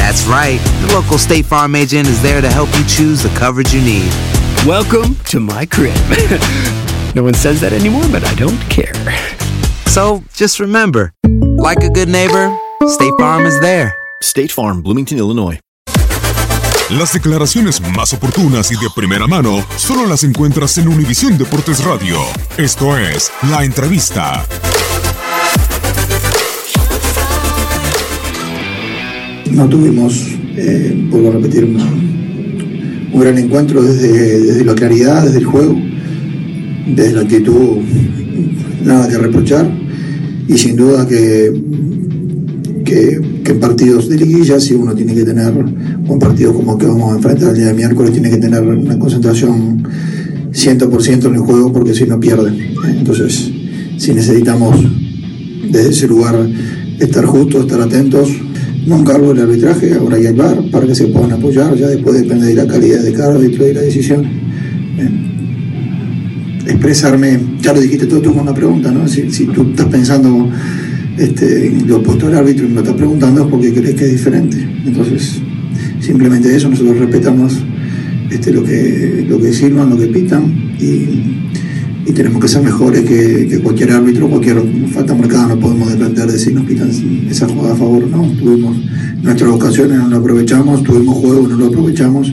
That's right. The local State Farm agent is there to help you choose the coverage you need. Welcome to my crib. no one says that anymore, but I don't care. So just remember, like a good neighbor, State Farm is there. State Farm, Bloomington, Illinois. Las declaraciones más oportunas y de primera mano solo las encuentras en Univisión Deportes Radio. Esto es La Entrevista. No tuvimos, eh, vuelvo a repetir, un, gran encuentro desde, desde la claridad, desde el juego, desde la actitud, nada que reprochar. Y sin duda que, que, que en partidos de liguilla, si uno tiene que tener un partido como el que vamos a enfrentar el día de miércoles, tiene que tener una concentración 100% en el juego porque si no pierde. Entonces, si necesitamos desde ese lugar estar justos, estar atentos, no encargo el arbitraje, ahora hay el VAR para que se puedan apoyar, ya después depende de la calidad de cada árbitro y la decisión. Expresarme, ya lo dijiste todo tú con una pregunta, ¿no? Si, si tú estás pensando este, lo opuesto al árbitro y me lo estás preguntando es porque crees que es diferente. Entonces, simplemente eso, nosotros respetamos este, lo, que, lo que sirvan, lo que pitan y, y tenemos que ser mejores que, cualquier árbitro, cualquier falta marcada, no podemos depender de si nos pitan esa jugada a favor, no, tuvimos nuestras ocasiones, no lo aprovechamos, tuvimos juego, no lo aprovechamos.